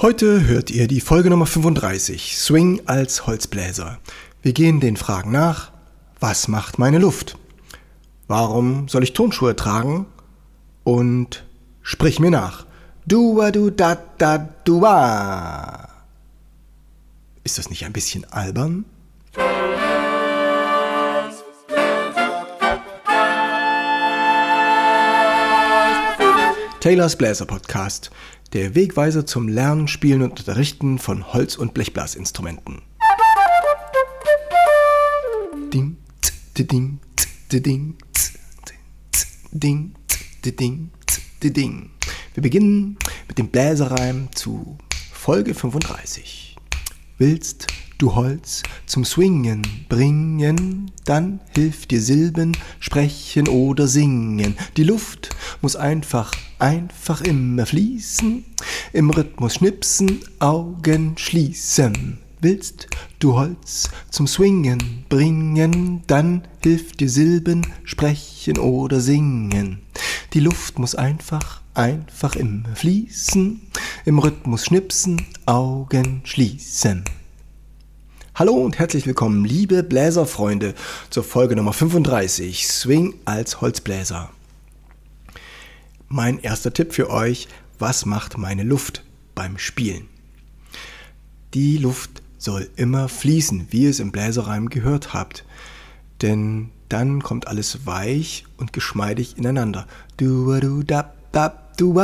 Heute hört ihr die Folge Nummer 35, Swing als Holzbläser. Wir gehen den Fragen nach, was macht meine Luft? Warum soll ich Turnschuhe tragen? Und sprich mir nach. Dua du da da dua. Ist das nicht ein bisschen albern? Taylors Bläser Podcast, der Wegweiser zum Lernen, Spielen und Unterrichten von Holz- und Blechblasinstrumenten. Ding, tz, ding, ding, ding, ding, ding. Wir beginnen mit dem Bläserreim zu Folge 35. Willst du Holz zum Swingen bringen, dann hilft dir Silben, sprechen oder singen. Die Luft muss einfach, einfach immer fließen, im Rhythmus schnipsen, Augen schließen. Willst du Holz zum Swingen bringen, dann hilft dir Silben, sprechen oder singen. Die Luft muss einfach, einfach immer fließen, im Rhythmus schnipsen, Augen schließen. Hallo und herzlich willkommen, liebe Bläserfreunde, zur Folge Nummer 35, Swing als Holzbläser. Mein erster Tipp für euch, was macht meine Luft beim Spielen? Die Luft soll immer fließen, wie ihr es im Bläserreim gehört habt. Denn dann kommt alles weich und geschmeidig ineinander. Du du da da du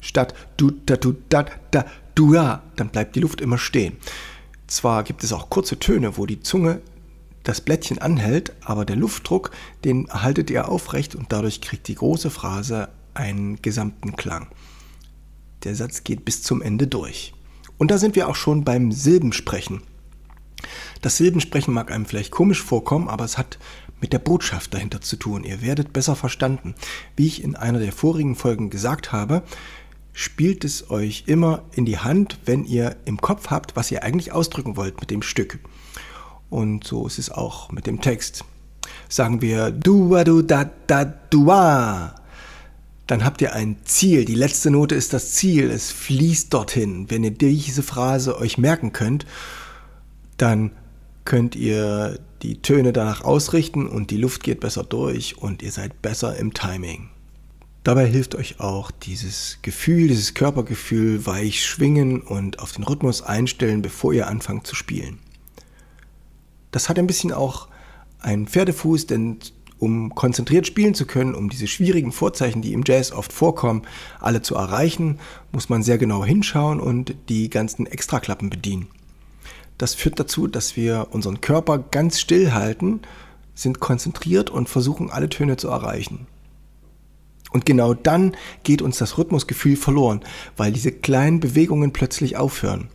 Statt du da du da da du dann bleibt die Luft immer stehen. Zwar gibt es auch kurze Töne, wo die Zunge das Blättchen anhält, aber der Luftdruck, den haltet ihr aufrecht und dadurch kriegt die große Phrase einen gesamten Klang. Der Satz geht bis zum Ende durch. Und da sind wir auch schon beim Silbensprechen. Das Silbensprechen mag einem vielleicht komisch vorkommen, aber es hat mit der Botschaft dahinter zu tun. Ihr werdet besser verstanden. Wie ich in einer der vorigen Folgen gesagt habe, spielt es euch immer in die Hand, wenn ihr im Kopf habt, was ihr eigentlich ausdrücken wollt mit dem Stück. Und so ist es auch mit dem Text. Sagen wir dua du da da dua. Dann habt ihr ein Ziel. Die letzte Note ist das Ziel. Es fließt dorthin. Wenn ihr diese Phrase euch merken könnt, dann könnt ihr die Töne danach ausrichten und die Luft geht besser durch und ihr seid besser im Timing. Dabei hilft euch auch dieses Gefühl, dieses Körpergefühl weich schwingen und auf den Rhythmus einstellen, bevor ihr anfangt zu spielen. Das hat ein bisschen auch einen Pferdefuß, denn um konzentriert spielen zu können, um diese schwierigen Vorzeichen, die im Jazz oft vorkommen, alle zu erreichen, muss man sehr genau hinschauen und die ganzen Extraklappen bedienen. Das führt dazu, dass wir unseren Körper ganz still halten, sind konzentriert und versuchen alle Töne zu erreichen. Und genau dann geht uns das Rhythmusgefühl verloren, weil diese kleinen Bewegungen plötzlich aufhören.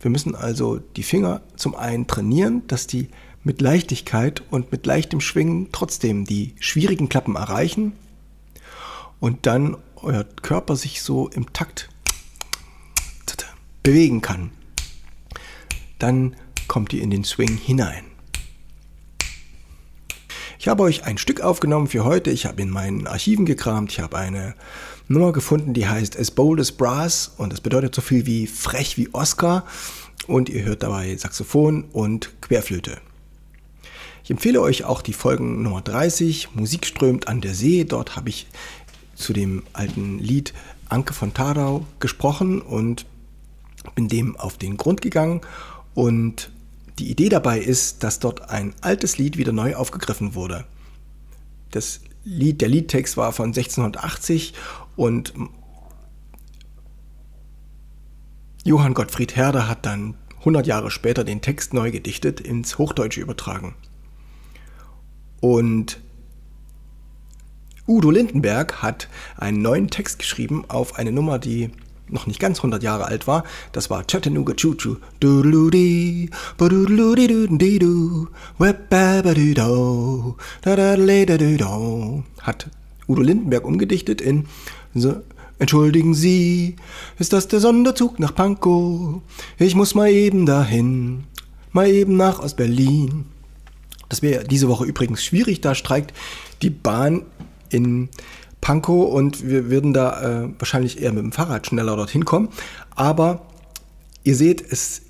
Wir müssen also die Finger zum einen trainieren, dass die mit Leichtigkeit und mit leichtem Schwingen trotzdem die schwierigen Klappen erreichen und dann euer Körper sich so im Takt bewegen kann. Dann kommt ihr in den Swing hinein. Ich habe euch ein Stück aufgenommen für heute. Ich habe in meinen Archiven gekramt. Ich habe eine Nummer gefunden, die heißt As Bold as Brass und das bedeutet so viel wie frech wie Oscar. Und ihr hört dabei Saxophon und Querflöte. Ich empfehle euch auch die Folgen Nummer 30, Musik strömt an der See. Dort habe ich zu dem alten Lied Anke von Tadau gesprochen und bin dem auf den Grund gegangen und die Idee dabei ist, dass dort ein altes Lied wieder neu aufgegriffen wurde. Das Lied, der Liedtext war von 1680 und Johann Gottfried Herder hat dann 100 Jahre später den Text neu gedichtet, ins Hochdeutsche übertragen. Und Udo Lindenberg hat einen neuen Text geschrieben auf eine Nummer, die noch nicht ganz 100 Jahre alt war. Das war Chattanooga Choo Choo. Hat Udo Lindenberg umgedichtet in Entschuldigen Sie, ist das der Sonderzug nach Pankow? Ich muss mal eben dahin, mal eben nach Ostberlin. Das wäre diese Woche übrigens schwierig, da streikt die Bahn in Pankow und wir würden da äh, wahrscheinlich eher mit dem Fahrrad schneller dorthin kommen. Aber ihr seht, es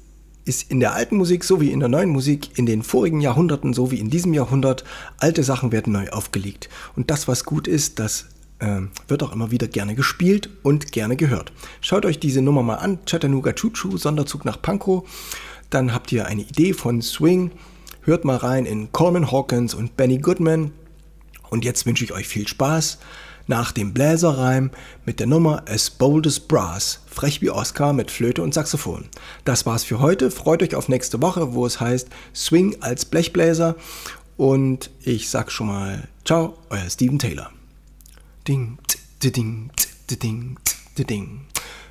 ist in der alten Musik so wie in der neuen Musik, in den vorigen Jahrhunderten so wie in diesem Jahrhundert, alte Sachen werden neu aufgelegt. Und das, was gut ist, das äh, wird auch immer wieder gerne gespielt und gerne gehört. Schaut euch diese Nummer mal an, Chattanooga Choo Choo, Sonderzug nach Pankow. Dann habt ihr eine Idee von Swing. Hört mal rein in Coleman Hawkins und Benny Goodman. Und jetzt wünsche ich euch viel Spaß nach dem Bläserreim mit der Nummer As Bold as Brass, frech wie Oscar mit Flöte und Saxophon. Das war's für heute. Freut euch auf nächste Woche, wo es heißt Swing als Blechbläser. Und ich sag schon mal Ciao, euer Steven Taylor. Ding, ding, ding, ding.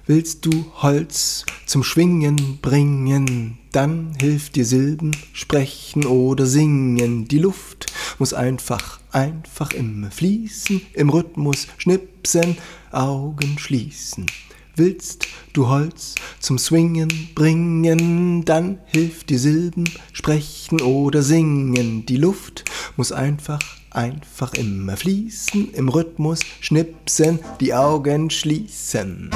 Willst du Holz zum Schwingen bringen, dann hilft dir Silben, sprechen oder singen. Die Luft muss einfach, einfach immer fließen, im Rhythmus schnipsen, Augen schließen. Willst du Holz zum Swingen bringen, dann hilft dir Silben, sprechen oder singen. Die Luft muss einfach, einfach immer fließen, im Rhythmus schnipsen, die Augen schließen.